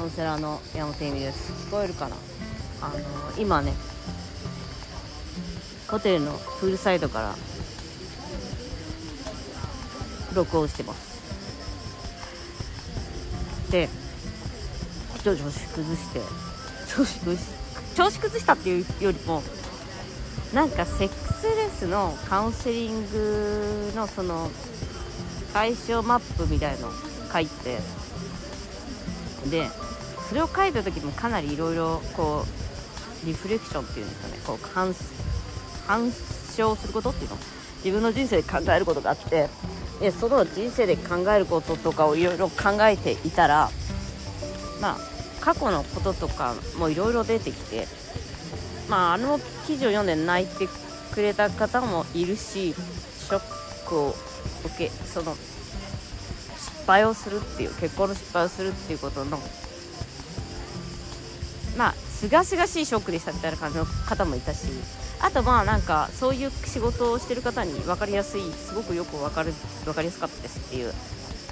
カウンセラーの山本恵美です。聞こえるかな？あの今ねホテルのプールサイドから録音してます。でちょっと調子崩して調子崩し調子崩したっていうよりもなんかセックスレスのカウンセリングのその解消マップみたいの書いてでそれを書いた時もかなりいろいろこうリフレクションっていうんですかねこう反反証することっていうの自分の人生で考えることがあってでその人生で考えることとかをいろいろ考えていたらまあ過去のこととかもいろいろ出てきてまああの記事を読んで泣いてくれた方もいるしショックを受けその失敗をするっていう結婚の失敗をするっていうことのまあすがすがしいショックでしたみたいな感じの方もいたしあとまあなんかそういう仕事をしてる方に分かりやすいすごくよく分かる分かりやすかったですっていう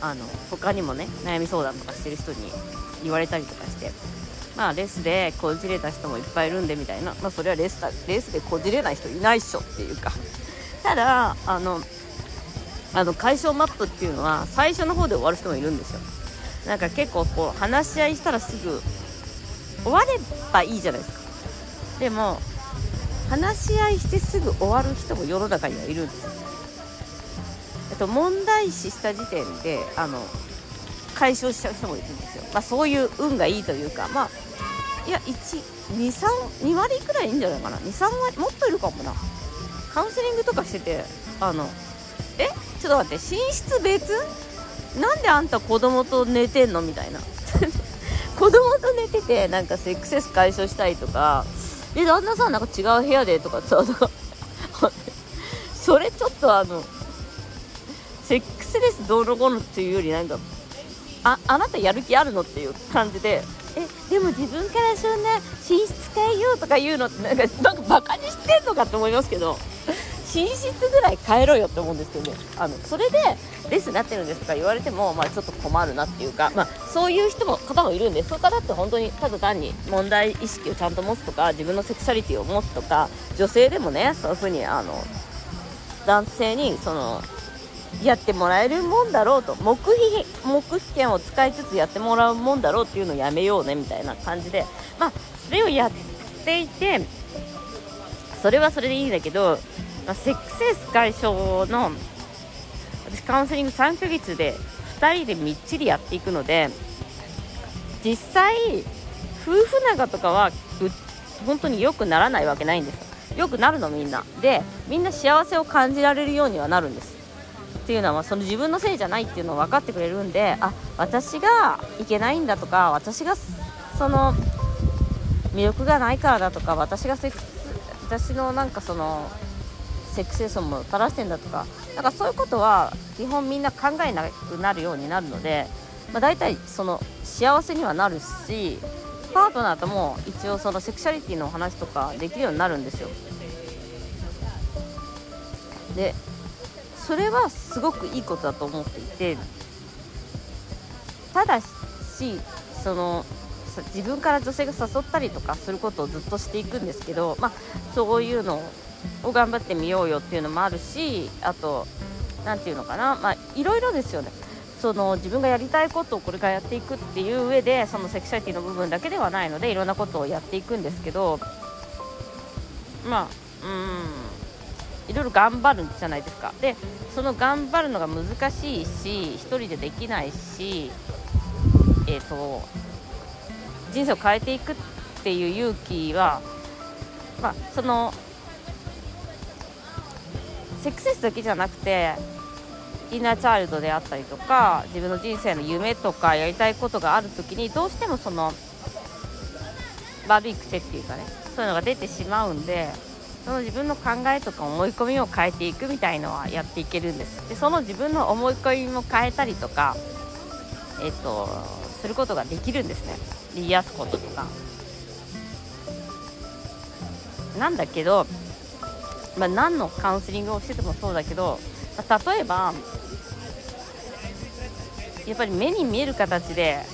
あの他にもね悩み相談とかしてる人に言われたりとかしてまあレスでこじれた人もいっぱいいるんでみたいなまあそれはレスだレスでこじれない人いないっしょっていうか。ただあのあの解消マップっていうのは最初の方で終わる人もいるんですよ。なんか結構こう話し合いしたらすぐ終わればいいじゃないですか。でも話し合いしてすぐ終わる人も世の中にはいるんですよ。えっと問題視した時点であの解消しちゃう人もいるんですよ。まあそういう運がいいというかまあいや123割くらいいいんじゃないかな。23割もっといるかもな。カウンセリングとかしててあのえ？ちょっと待って寝室別？なんであんた子供と寝てんの？みたいな。子供と寝ててなんかセックセス解消したいとかえ旦那さんなんか違う部屋でとかさ それちょっとあのセックスレスどうのこうのっていうよりなんかああなたやる気あるのっていう感じでえでも自分からそんな寝室変えようとか言うのってなんかなんかバカにしてんのかって思いますけど。寝室ぐらい変えろよって思うんですけどね。あのそれでレスになってるんですとか言われても、まあ、ちょっと困るなっていうか、まあ、そういう人も方もいるんでそういう方って本当にただ単に問題意識をちゃんと持つとか自分のセクシャリティを持つとか女性でもねそういうふうにあの男性にそのやってもらえるもんだろうと黙秘黙秘権を使いつつやってもらうもんだろうっていうのをやめようねみたいな感じでまあそれをやっていてそれはそれでいいんだけどま、セックスレス解消の私カウンセリング3ヶ月で2人でみっちりやっていくので実際夫婦仲とかは本当に良くならないわけないんですよ。くなるのみんな。でみんな幸せを感じられるようにはなるんです。っていうのはその自分のせいじゃないっていうのを分かってくれるんであ私がいけないんだとか私がその魅力がないからだとか私がセックス私のなんかそのセックスレスも垂らしてんだとかだかそういうことは基本みんな考えなくなるようになるので、まあ、大体その幸せにはなるしパートナーとも一応そのセクシャリティの話とかできるようになるんですよ。でそれはすごくいいことだと思っていてただしその自分から女性が誘ったりとかすることをずっとしていくんですけど、まあ、そういうのをを頑張ってみようよっていうのもあるしあと何て言うのかなまあいろいろですよね。その自分がやりたいことをこれからやっていくっていう上でそのセクシャリティの部分だけではないのでいろんなことをやっていくんですけどまあうんいろいろ頑張るんじゃないですか。でその頑張るのが難しいし1人でできないしえっ、ー、と人生を変えていくっていう勇気はまあそのセックスレスだけじゃなくてインナーチャイルドであったりとか自分の人生の夢とかやりたいことがある時にどうしてもその悪い癖っていうかねそういうのが出てしまうんでその自分の考えとか思い込みを変えていくみたいのはやっていけるんです。でその自分の思い込みも変えたりとかえっ、とすることができるんですね。言いやすこととか。なんだけどまあ、何のカウンセリングをしててもそうだけど、まあ、例えばやっぱり目に見える形で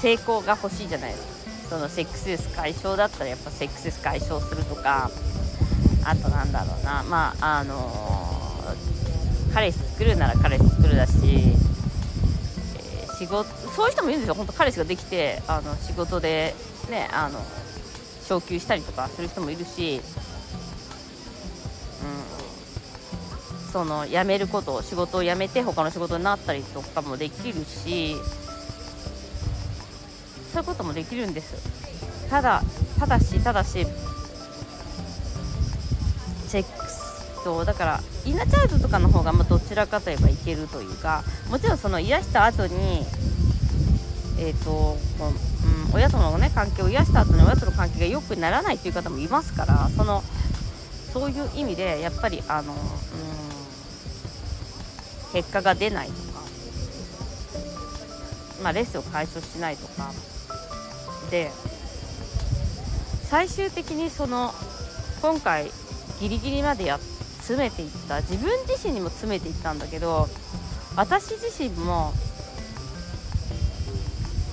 成功が欲しいじゃないですか。そのセックスレス解消だったらやっぱセックスレス解消するとかあとなんだろうな。まああのー、彼氏作るなら彼氏作るだし、えー、仕事そういう人もいるんですよ。本当彼氏ができてあの仕事でねあの昇給したりとかする人もいるし、うん、その辞めること仕事を辞めて他の仕事になったりとかもできるしそういうこともできるんです。ただただしただしセックスとだからインナーチャイルドとかの方がまどちらかといえばいけるというかもちろんその癒した後にえ、ー、とこう、うん、親との、ね、関係を癒した後に親との関係が良くならないという方もいますからそのそういう意味でやっぱりあの、うん、結果が出ないとか、まあ、レッスンを解消しないとかで最終的にその今回ギリギリまでや詰めていった自分自身にも詰めていったんだけど私自身も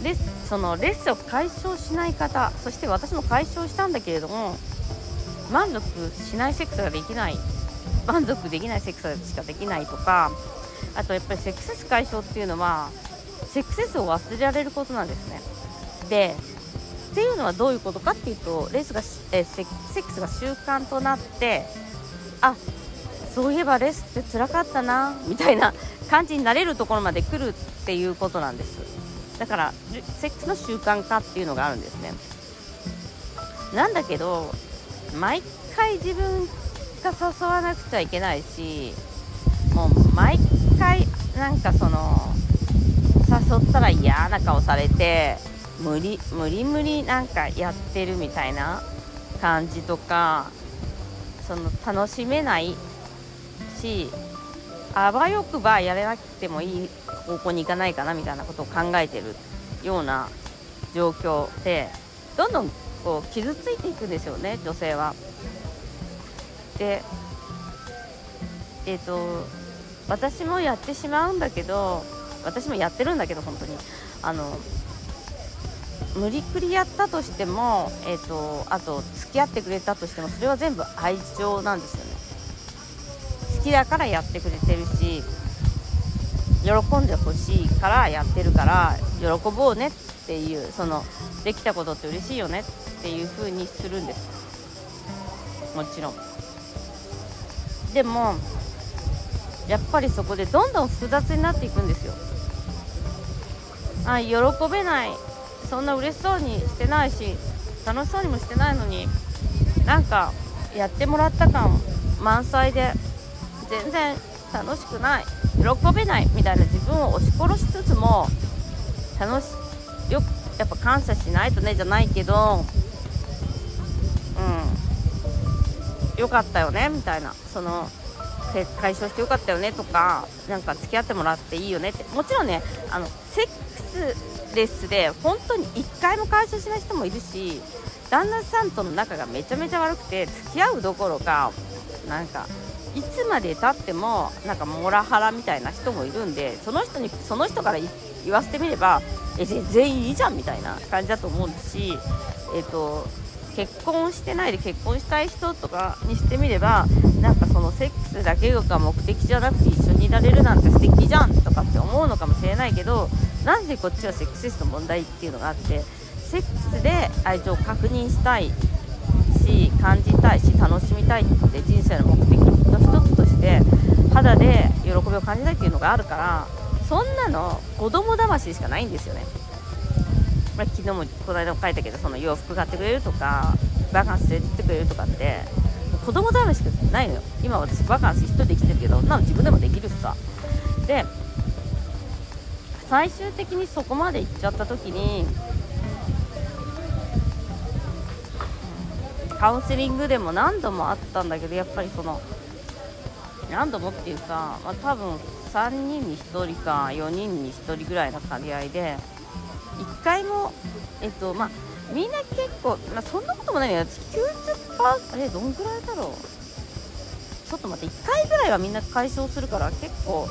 レそのレッスンを解消しない方そして私も解消したんだけれども満足しないセックスができない満足できないセックスしかできないとかあとやっぱりセックス解消っていうのはセックスを忘れられることなんですね。でっていうのはどういうことかっていうとレースがえセックスが習慣となってあそういえばレースって辛かったなみたいな感じになれるところまで来るっていうことなんです。だからセックスの習慣化っていうのがあるんですね。なんだけど毎回自分が誘わなくちゃいけないしもう毎回なんかその誘ったら嫌な顔されて無理無理無理なんかやってるみたいな感じとかその楽しめないしあわよくばやれなくてもいい方向に行かないかなみたいなことを考えてるような状況でどんどんこう傷ついていくんですよね女性は。でえっ、ー、と私もやってしまうんだけど私もやってるんだけど本当にあの無理くりやったとしても、えーと、あと付き合ってくれたとしてもそれは全部愛情なんですよね好きだからやってくれてるし喜んでほしいからやってるから喜ぼうねっていうそのできたことって嬉しいよねっていう風にするんです。もちろん。でもやっぱりそこでどんどん複雑になっていくんですよ。あ喜べない。そんな嬉しそうにしてないし楽しそうにもしてないのになんかやってもらった感満載で全然楽しくない。喜べないみたいな自分を押し殺しつつも楽しよくやっぱ感謝しないとねじゃないけどうん。よかったよねみたいな。その解消してよかったよねとかなんか付き合ってもらっていいよねって。もちろんねあのセックスレスで本当に1回も解消しない人もいるし旦那さんとの仲がめちゃめちゃ悪くて付き合うどころかなんかいつまでたってもなんかモラハラみたいな人もいるんでその人にその人から言わせてみればえ全然いいじゃんみたいな感じだと思うし、えーと、結婚してないで結婚したい人とかにしてみればなんかそのセックスだけが目的じゃなくて一緒にいられるなんて素敵じゃんとかって思うのかもしれないけどなんでこっちはセックスレスの問題っていうのがあってセックスで愛情を確認したいし感じたいし楽しみたいって人生の目的の一つとして肌で喜びを感じたいっていうのがあるからそんなの子供騙しかないんですよね。まあ、昨日もこの間も書いたけどその洋服買ってくれるとかバカンス連れてってくれるとかって子供騙ししかないのよ今私バカンス1人で来てるけどなの自分でもできるしさで最終的にそこまで行っちゃった時にカウンセリングでも何度もあったんだけどやっぱりその何度もっていうか、まあ、多分3人に1人か4人に1人ぐらいの兼合いで1回もえっとまあみんな結構、まあ、そんなこともないよ。90%あれどんぐらいだろう。ちょっと待って1回ぐらいはみんな解消するから結構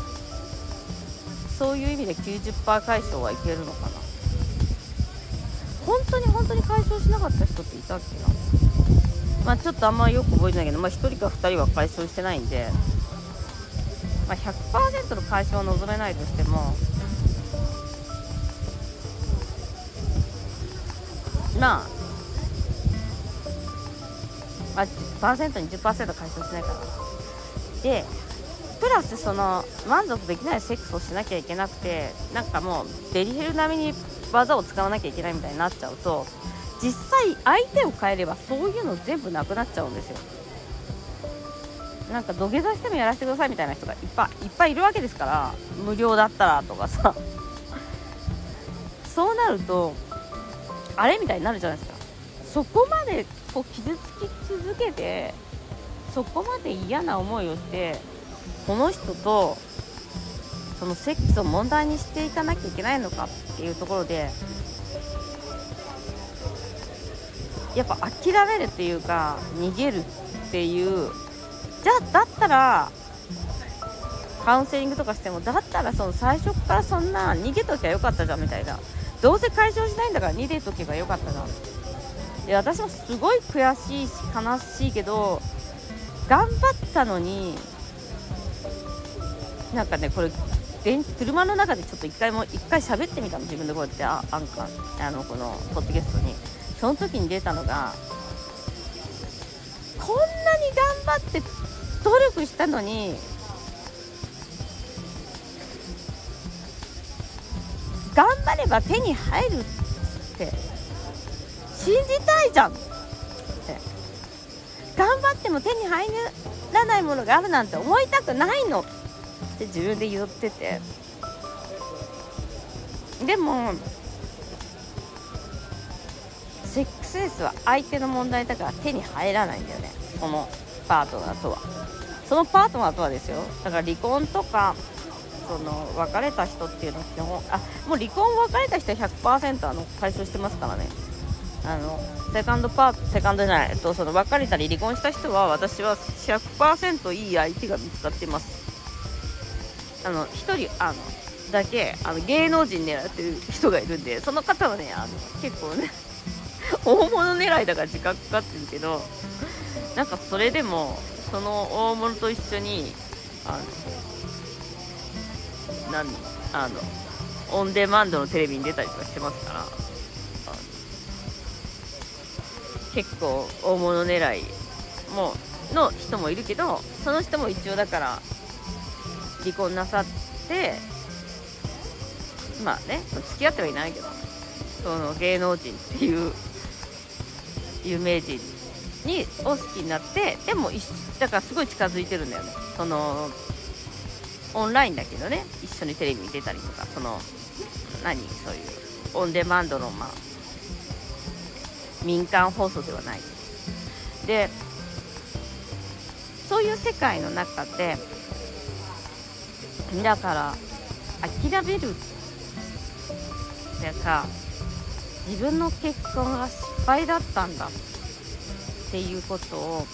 そういう意味で90%解消はいけるのかな。本当に本当に解消しなかった人っていたっけな。まあちょっとあんまよく覚えてないけど、まあ、1人か2人は解消してないんで、まあ、100%の解消は望めないとしてもまあ、まあ、10%に10%解消しないから。でプラスその満足できないセックスをしなきゃいけなくてなんかもうデリヘル並みに技を使わなきゃいけないみたいになっちゃうと実際相手を変えればそういうの全部なくなっちゃうんですよ。なんか土下座してもやらせてくださいみたいな人がいっぱいいっぱいいるわけですから無料だったらとかさ。そうなるとあれみたいになるじゃないですか。そこまでこう傷つき続けてそこまで嫌な思いをしてこの人とそのセックスを問題にしていかなきゃいけないのかっていうところでやっぱ諦めるっていうか逃げるっていうじゃあだったらカウンセリングとかしてもだったらその最初からそんな逃げときゃよかったじゃんみたいな。どうせ解消しないんだから逃げとけばよかったじゃん。で私もすごい悔しいし悲しいけど頑張ったのになんかねこれ車の中でちょっと一回も一回喋ってみたの自分でこうやってあアンカーあのこのポッドキャストに。その時に出たのがこんなに頑張って努力したのに頑張れば手に入るって信じたいじゃんって。頑張っても手に入らないものがあるなんて思いたくないのって自分で言ってて。でもスレスは相手の問題だから手に入らないんだよね。そのパートナーとは。そのパートナーとはですよ。だから離婚とかその別れた人っていうのは基本あもう離婚別れた人は100%あの解消してますからね。あのセカンドパートセカンドじゃない、えっと、その別れたり離婚した人は私は100%いい相手が見つかってます。あの1人あのだけあの芸能人狙ってる人がいるんでその方はねあの結構ね大物狙いだから時間かかってるけどなんかそれでもその大物と一緒にあの何あのオンデマンドのテレビに出たりとかしてますから結構大物狙いもの人もいるけどその人も一応だから離婚なさってまあね付き合ってはいないけどその芸能人っていう有名人にを好きになってでもだからすごい近づいてるんだよね。そのオンラインだけどね。一緒にテレビに出たりとかその何？そういうオンデマンドのまあ民間放送ではない。でそういう世界の中でだから諦めるっていうか自分の結婚が失敗だったんだ。っていうことを。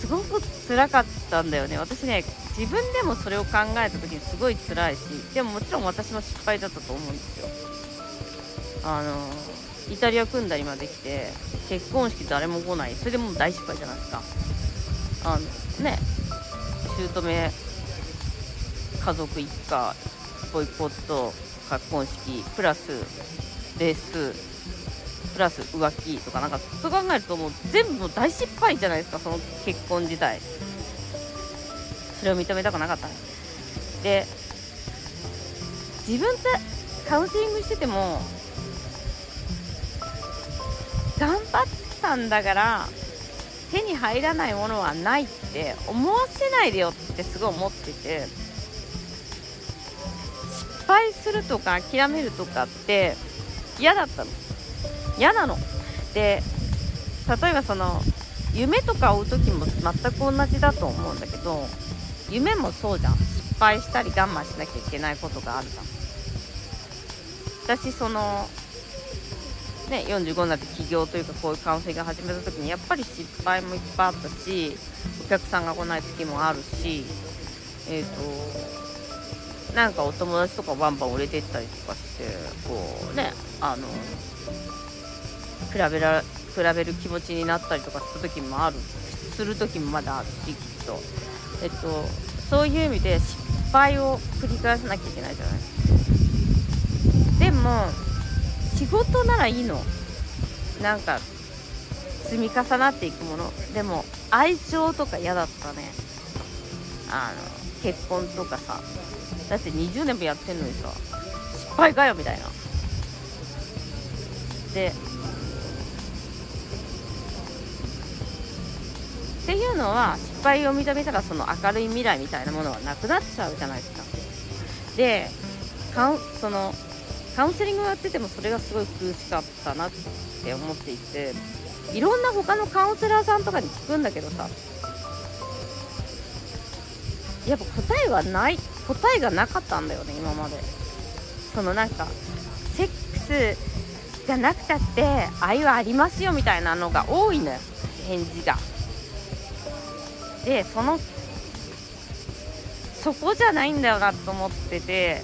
すごく辛かったんだよね。私ね自分でもそれを考えた時にすごい辛いしでももちろん私の失敗だったと思うんですよ。あのイタリア組んだりまで来て結婚式誰も来ない。それでもう大失敗じゃないですか。あのね姑家族一家ボイコット結婚式プラスレースプラス浮気とかなんかそう考えるともう全部大失敗じゃないですかその結婚自体。それを認めたくなかったねで自分でカウンセリングしてても頑張ったんだから手に入らないものはないって思わせないでよってすごい思ってて。敗するとか諦めるとかって嫌だったの。嫌なの。で例えばその夢とか追う時も全く同じだと思うんだけど夢もそうじゃん。失敗したり我慢しなきゃいけないことがあるじゃん。私そのね、45になって起業というかこういうカウンセリング始めた時にやっぱり失敗もいっぱいあったしお客さんが来ない時もあるしえっ、ー、となんかお友達とかバンバン売れてったりとかしてこうねあの比べら比べる気持ちになったりとかした時もある。する時もまだあるしきっと。えっとそういう意味で失敗を繰り返さなきゃいけないじゃない。でも仕事ならいいの。なんか積み重なっていくもの。でも愛情とか嫌だったね。あの結婚とかさ。だって20年もやってんのにさ失敗かよみたいな。でっていうのは失敗を認めたらその明るい未来みたいなものはなくなっちゃうじゃないですか。でカウそのカウンセリングをやっててもそれがすごい苦しかったなって思っていていろんな他のカウンセラーさんとかに聞くんだけどさやっぱ答えはない答えがなかったんだよね今まで。そのなんかセックスがなくたって愛はありますよみたいなのが多いのよ返事が。でそのそこじゃないんだよなと思ってて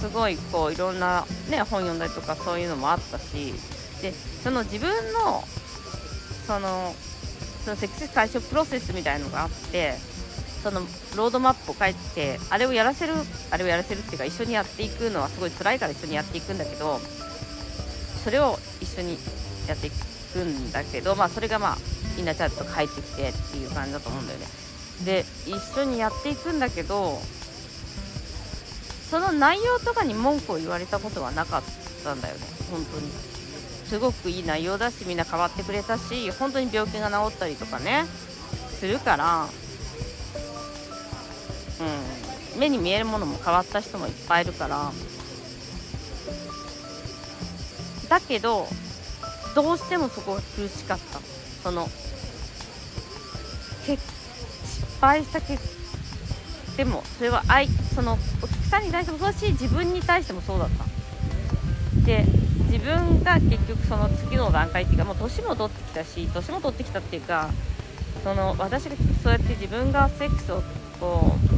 すごいこういろんな、ね、本読んだりとかそういうのもあったしでその自分のそのそのセックス解消プロセスみたいのがあってそのロードマップを書いてあれをやらせるあれをやらせるっていうか一緒にやっていくのはすごい辛いから一緒にやっていくんだけどそれを一緒にやっていくんだけどまあそれがまあみんなちゃんと帰ってきてっていう感じだと思うんだよね。で一緒にやっていくんだけどその内容とかに文句を言われたことはなかったんだよね。本当に。すごくいい内容だしみんな変わってくれたし本当に病気が治ったりとかねするからうん。目に見えるものも変わった人もいっぱいいるから。だけどどうしてもそこが苦しかった。その失敗したけでもそれは愛そのお客さんに対してもそうだし自分に対してもそうだった。で自分が結局その次の段階っていうかもう年も取ってきたし年も取ってきたっていうかその私がそうやって自分がセックスをこう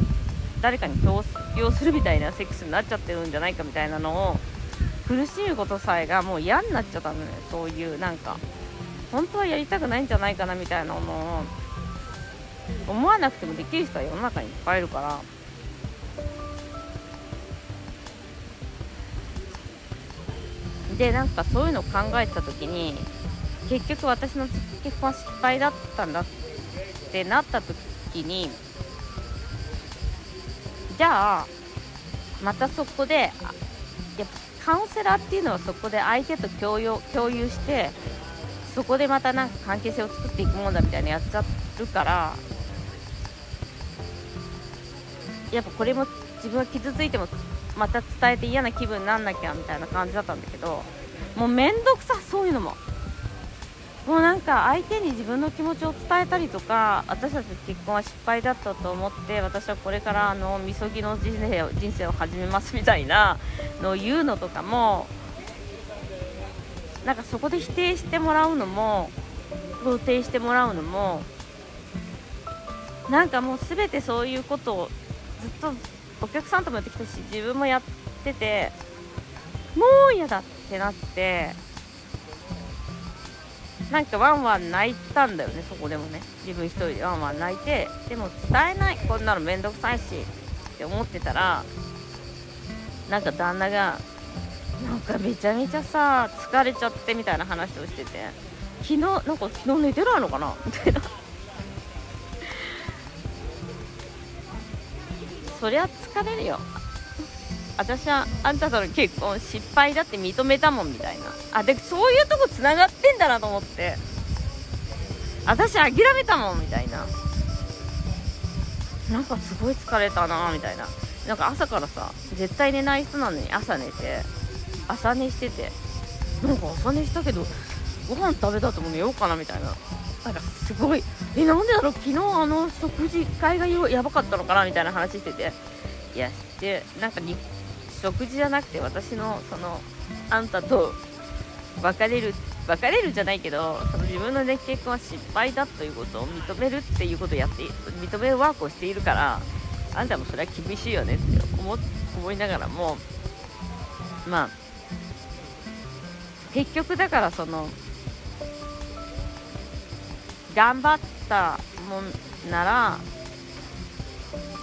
誰かに強要するみたいなセックスになっちゃってるんじゃないかみたいなのを苦しむことさえがもう嫌になっちゃったのね。そういうなんか本当はやりたくないんじゃないかなみたいなのを思わなくてもできる人は世の中にいっぱいいるから。でなんかそういうのを考えた時に結局私の結婚は失敗だったんだってなった時にじゃあまたそこでやっぱカウンセラーっていうのはそこで相手と共有共有してそこでまたなんか関係性を作っていくもんだみたいなやっちゃうからやっぱこれも自分が傷ついてもまた伝えて嫌な気分になんなきゃみたいな感じだったんだけどもうめんどくさそういうのも。もうなんか相手に自分の気持ちを伝えたりとか私たち結婚は失敗だったと思って私はこれからあのみそぎの人生を人生を始めますみたいなのを言うのとかもなんかそこで否定してもらうのも肯定してもらうのもなんかもう全てそういうことをずっとお客さんともやってきたし自分もやっててもう嫌だってなってなんかワンワン泣いたんだよねそこでもね。自分一人でワンワン泣いてでも伝えない。こんなのめんどくさいしって思ってたらなんか旦那がなんかめちゃめちゃさ疲れちゃってみたいな話をしてて昨日なんか昨日寝てないのかな？みたいな。そりゃ疲れるよ。私はあんたとの結婚失敗だって認めたもんみたいな。あでそういうとこつながってんだなと思って。私諦めたもんみたいな。なんかすごい疲れたなみたいな。なんか朝からさ絶対寝ない人なのに朝寝て朝寝してて。なんか朝寝したけどご飯食べたとも寝ようかなみたいな。なんかすごい。えなんでだろう？昨日あの食事会がやばかったのかなみたいな話してて。いやしてなんか食事じゃなくて私のそのあんたと別れる別れるじゃないけどその自分の、ね、結婚は失敗だということを認めるっていうことをやって認めるワークをしているからあんたもそれは厳しいよねって思思いながらもまあ結局だからその頑張ったもんなら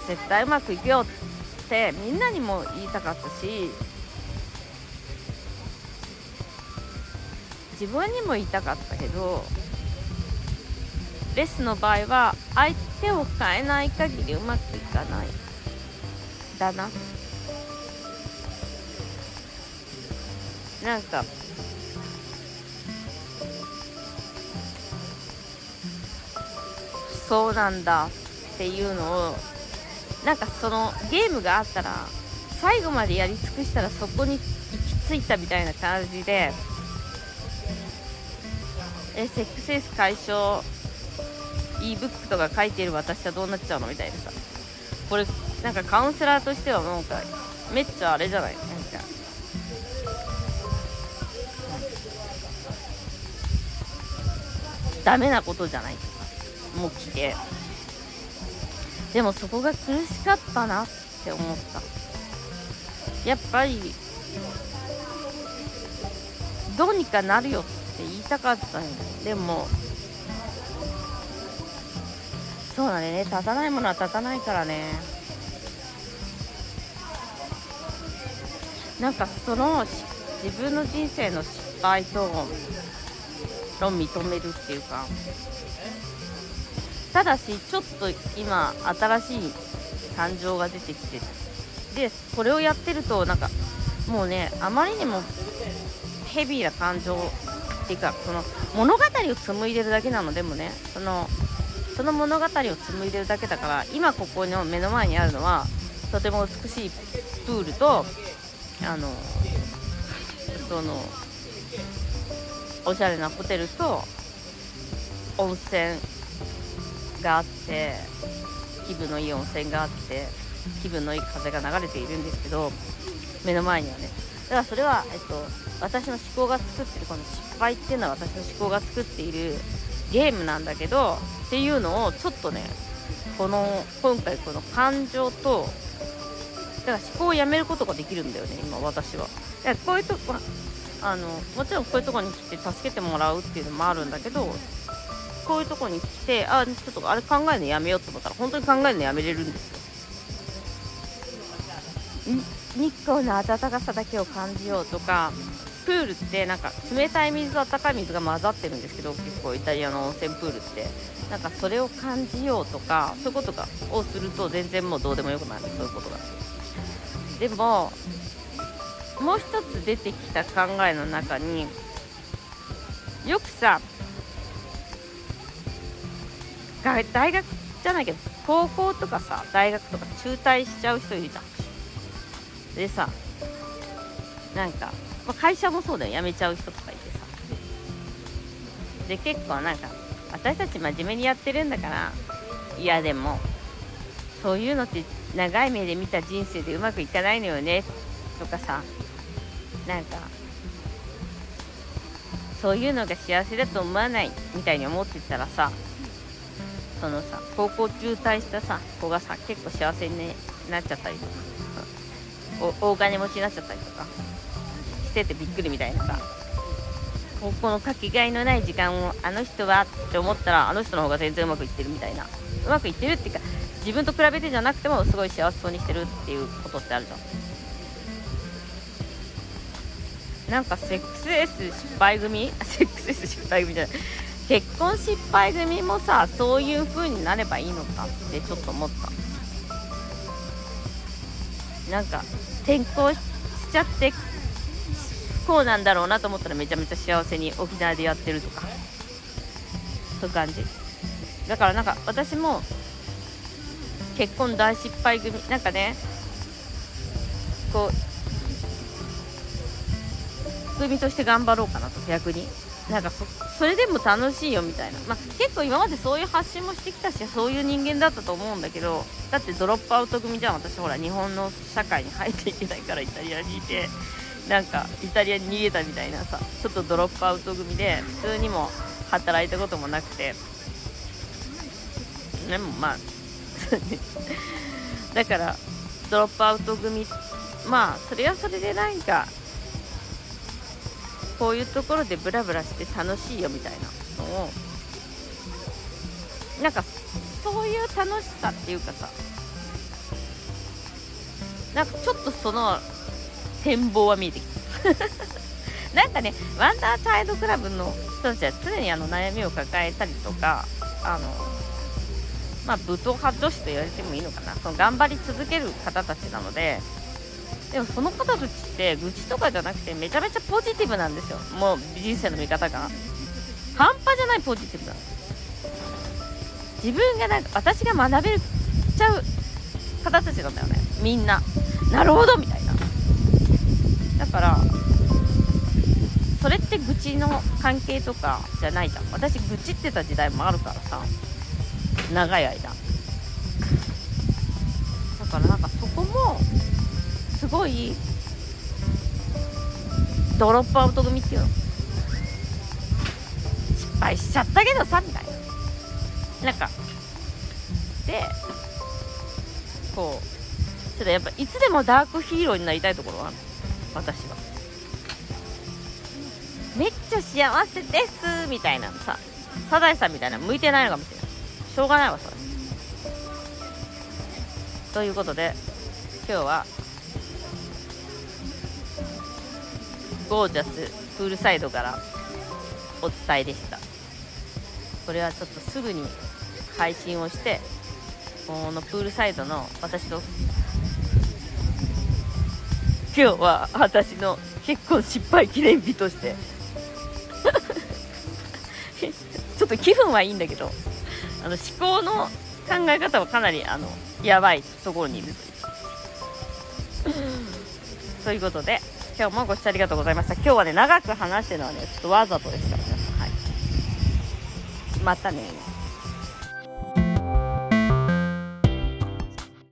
絶対うまくいくよってみんなにも言いたかったし自分にも言いたかったけどレスの場合は相手を変えない限りうまくいかないだな。なんかそうなんだっていうのをなんかそのゲームがあったら最後までやり尽くしたらそこに行き着いたみたいな感じでえセックスレス解消 ebook とか書いてる私はどうなっちゃうのみたいなさ。これなんかカウンセラーとしてはなんかめっちゃあれじゃない？なんかダメなことじゃない？もう来てでもそこが苦しかったなって思った。やっぱりどうにかなるよって言いたかったんでもそうだね。立たないものは立たないからね。なんかその自分の人生の失敗とを認めるっていうか。ただしちょっと今新しい感情が出てきてでこれをやってるとなんかもうねあまりにもヘビーな感情っていうかその物語を紡いでるだけなのでもねそのその物語を紡いでるだけだから今ここの目の前にあるのはとても美しいプールとあのそのおしゃれなホテルと温泉があって気分のいい温泉があって気分のいい風が流れているんですけど目の前にはね。だからそれは、えっと、私の思考が作ってるこの失敗っていうのは私の思考が作っているゲームなんだけどっていうのをちょっとねこの今回この感情とだから思考をやめることができるんだよね今私は。だからこういうとこあのもちろんこういうとこに来て助けてもらうっていうのもあるんだけどこういうとこに来てあちょっとあれ考えるのやめようと思ったら本当に考えるのやめれるんですよ。日光の暖かさだけを感じようとかプールってなんか冷たい水と温かい水が混ざってるんですけど結構イタリアの温泉プールって。なんかそれを感じようとかそういうことがをすると全然もうどうでもよくなる。そういうことが。でももう一つ出てきた考えの中によくさ大学じゃないけど高校とかさ大学とか中退しちゃう人いるじゃん。でさなんか、まあ、会社もそうだよ。辞めちゃう人とかいてさ。で結構なんか私たち真面目にやってるんだから。いやでもそういうのって長い目で見た人生でうまくいかないのよね。とかさ。なんかそういうのが幸せだと思わないみたいに思ってたらさ。そのさ高校中退したさ子がさ結構幸せになっちゃったりとかお大金持ちになっちゃったりとかしててびっくりみたいなさ高校のかけがえのない時間をあの人はって思ったらあの人の方が全然うまくいってるみたいな。うまくいってるっていうか自分と比べてじゃなくてもすごい幸せそうにしてるっていうことってあるじゃん。なんかセックスレス失敗組？セックスレス失敗組じゃない結婚失敗組もさそういう風になればいいのかってちょっと思った。なんか転校しちゃって不幸なんだろうなと思ったらめちゃめちゃ幸せに沖縄でやってるとか。そういう感じ。だからなんか私も結婚大失敗組なんかねこう組として頑張ろうかなと逆に。なんかそそれでも楽しいよみたいな、まあ、結構今までそういう発信もしてきたしそういう人間だったと思うんだけどだってドロップアウト組じゃん私ほら日本の社会に入っていけないからイタリアにいて。なんかイタリアに逃げたみたいなさちょっとドロップアウト組で普通にも働いたこともなくて。でもまあ だからドロップアウト組まあそれはそれでなんかこういうところでブラブラして楽しいよみたいなのをなんかそういう楽しさっていうかさなんかちょっとその展望は見えてきた。なんかねワンダーチャイルドクラブの人たちは常にあの悩みを抱えたりとかあのまあ武闘派女子と言われてもいいのかな。その頑張り続ける方たちなのででもその方たちって愚痴とかじゃなくてめちゃめちゃポジティブなんですよ。もう人生の見方が。半端じゃないポジティブなの。自分がなんか私が学べちゃう方たちなんだよね。みんな。なるほどみたいな。だからそれって愚痴の関係とかじゃないじゃん。私愚痴ってた時代もあるからさ。長い間。だからなんかそこもごいドロップアウト組っていうの。失敗しちゃったけどさみたいな。なんか。でこうちょっとやっぱいつでもダークヒーローになりたいところは私は。めっちゃ幸せですみたいなのさ。サザエさんみたいな向いてないのかもしれない。しょうがないわそれ。ということで今日はゴージャスプールサイドからお伝えでした。これはちょっとすぐに配信をしてこのプールサイドの私の今日は私の結婚失敗記念日として。ちょっと気分はいいんだけどあの思考の考え方はかなりあのやばいところにいるという ことで今日もご視聴ありがとうございました。今日はね長く話してるのはねちょっとわざとですから皆さんはい。またね。